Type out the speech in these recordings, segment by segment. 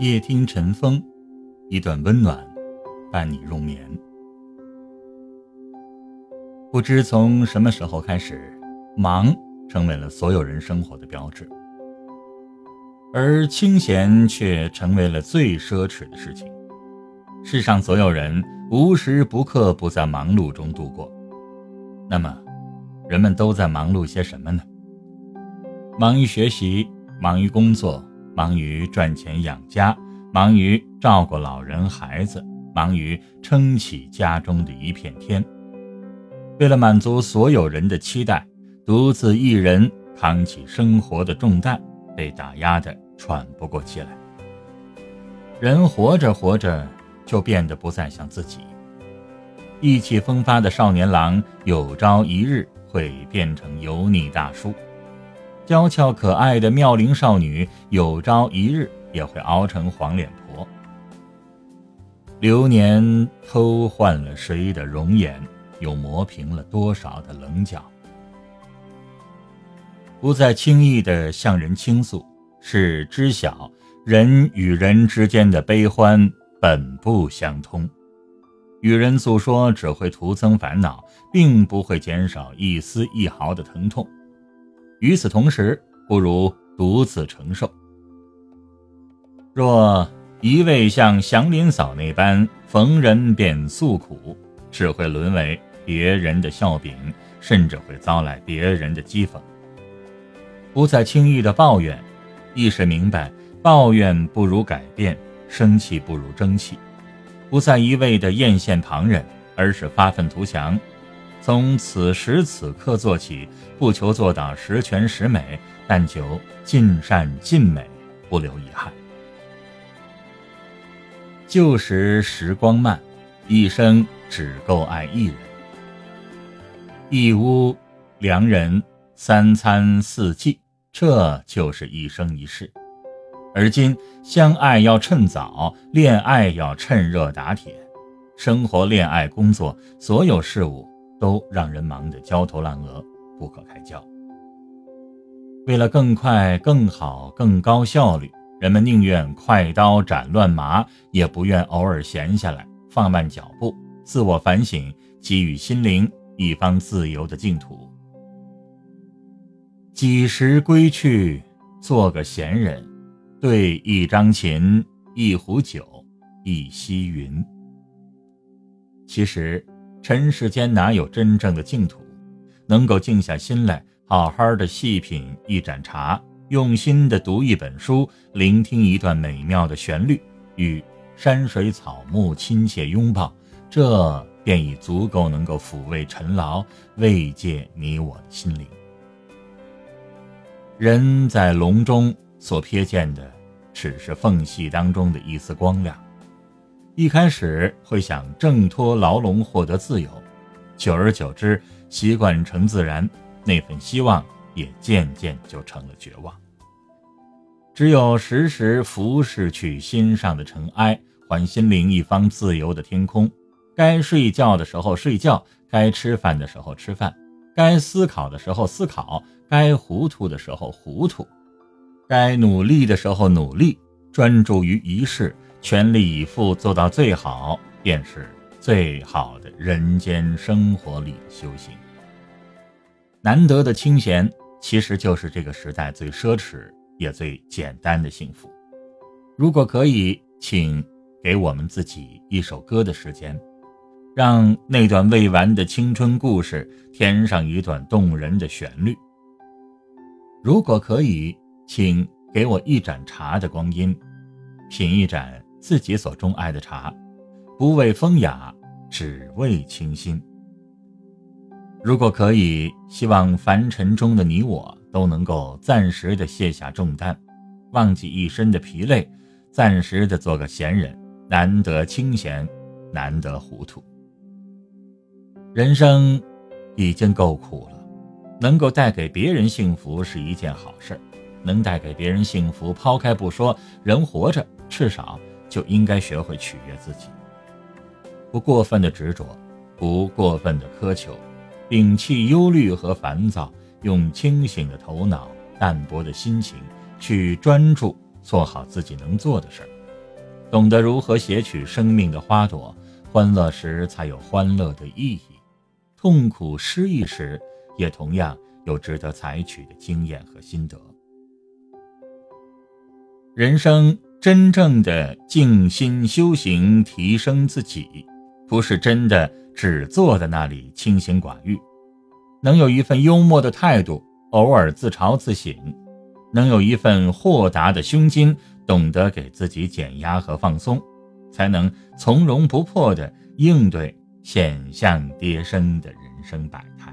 夜听晨风，一段温暖伴你入眠。不知从什么时候开始，忙成为了所有人生活的标志，而清闲却成为了最奢侈的事情。世上所有人无时不刻不在忙碌中度过，那么，人们都在忙碌些什么呢？忙于学习，忙于工作。忙于赚钱养家，忙于照顾老人孩子，忙于撑起家中的一片天。为了满足所有人的期待，独自一人扛起生活的重担，被打压得喘不过气来。人活着活着，就变得不再像自己。意气风发的少年郎，有朝一日会变成油腻大叔。娇俏可爱的妙龄少女，有朝一日也会熬成黄脸婆。流年偷换了谁的容颜，又磨平了多少的棱角？不再轻易的向人倾诉，是知晓人与人之间的悲欢本不相通。与人诉说只会徒增烦恼，并不会减少一丝一毫的疼痛。与此同时，不如独自承受。若一味像祥林嫂那般逢人便诉苦，只会沦为别人的笑柄，甚至会遭来别人的讥讽。不再轻易的抱怨，意识明白抱怨不如改变，生气不如争气。不再一味的艳羡旁人，而是发愤图强。从此时此刻做起，不求做到十全十美，但求尽善尽美，不留遗憾。旧时时光慢，一生只够爱一人。一屋良人，三餐四季，这就是一生一世。而今相爱要趁早，恋爱要趁热打铁，生活、恋爱、工作，所有事物。都让人忙得焦头烂额，不可开交。为了更快、更好、更高效率，人们宁愿快刀斩乱麻，也不愿偶尔闲下来，放慢脚步，自我反省，给予心灵一方自由的净土。几时归去，做个闲人，对一张琴，一壶酒，一溪云。其实。尘世间哪有真正的净土？能够静下心来，好好的细品一盏茶，用心的读一本书，聆听一段美妙的旋律，与山水草木亲切拥抱，这便已足够能够抚慰尘劳，慰藉你我的心灵。人在笼中所瞥见的，只是缝隙当中的一丝光亮。一开始会想挣脱牢笼获得自由，久而久之习惯成自然，那份希望也渐渐就成了绝望。只有时时拂拭去心上的尘埃，还心灵一方自由的天空。该睡觉的时候睡觉，该吃饭的时候吃饭，该思考的时候思考，该糊涂的时候糊涂，该努力的时候努力，专注于一事。全力以赴做到最好，便是最好的人间生活里的修行。难得的清闲，其实就是这个时代最奢侈也最简单的幸福。如果可以，请给我们自己一首歌的时间，让那段未完的青春故事添上一段动人的旋律。如果可以，请给我一盏茶的光阴，品一盏。自己所钟爱的茶，不为风雅，只为清新。如果可以，希望凡尘中的你我都能够暂时的卸下重担，忘记一身的疲累，暂时的做个闲人。难得清闲，难得糊涂。人生已经够苦了，能够带给别人幸福是一件好事。能带给别人幸福，抛开不说，人活着至少。就应该学会取悦自己，不过分的执着，不过分的苛求，摒弃忧虑和烦躁，用清醒的头脑、淡泊的心情去专注做好自己能做的事儿。懂得如何撷取生命的花朵，欢乐时才有欢乐的意义，痛苦失意时也同样有值得采取的经验和心得。人生真正的静心修行、提升自己，不是真的只坐在那里清心寡欲，能有一份幽默的态度，偶尔自嘲自省，能有一份豁达的胸襟，懂得给自己减压和放松，才能从容不迫地应对险象迭生的人生百态。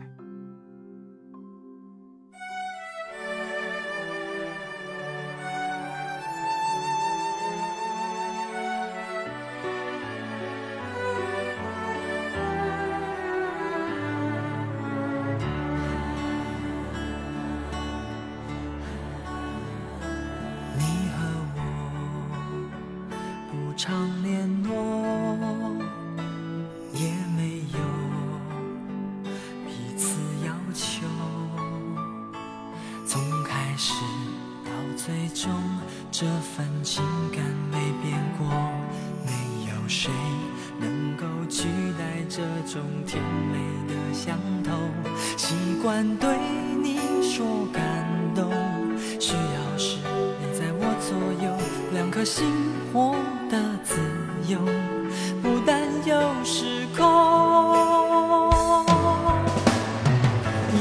最终，这份情感没变过。没有谁能够取代这种甜美的相投。习惯对你说感动，需要时你在我左右，两颗心活。的自由，不担忧时空。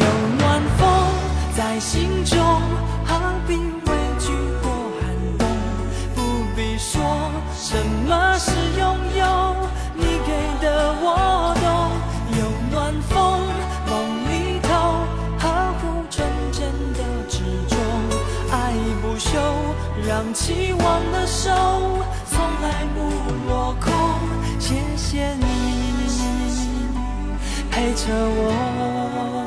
有暖风在心中，期望的手从。来不落空，谢谢你陪着我。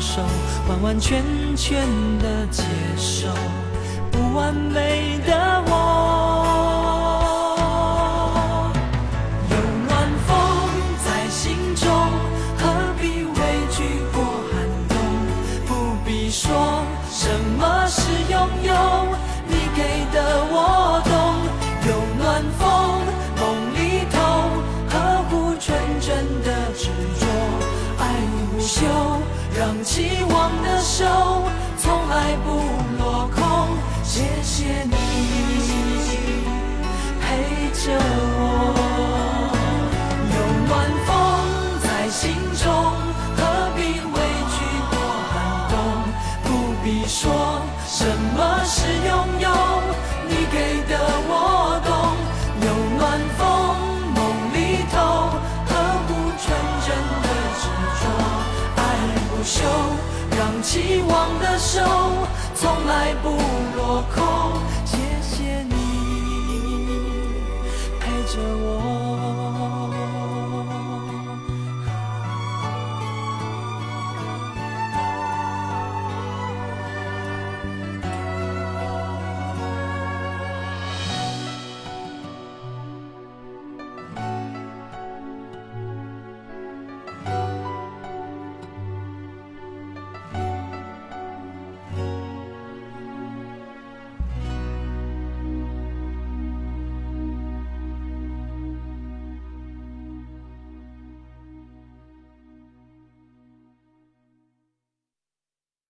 手，完完全全的接受不完美的我。不落空，谢谢你。diabo.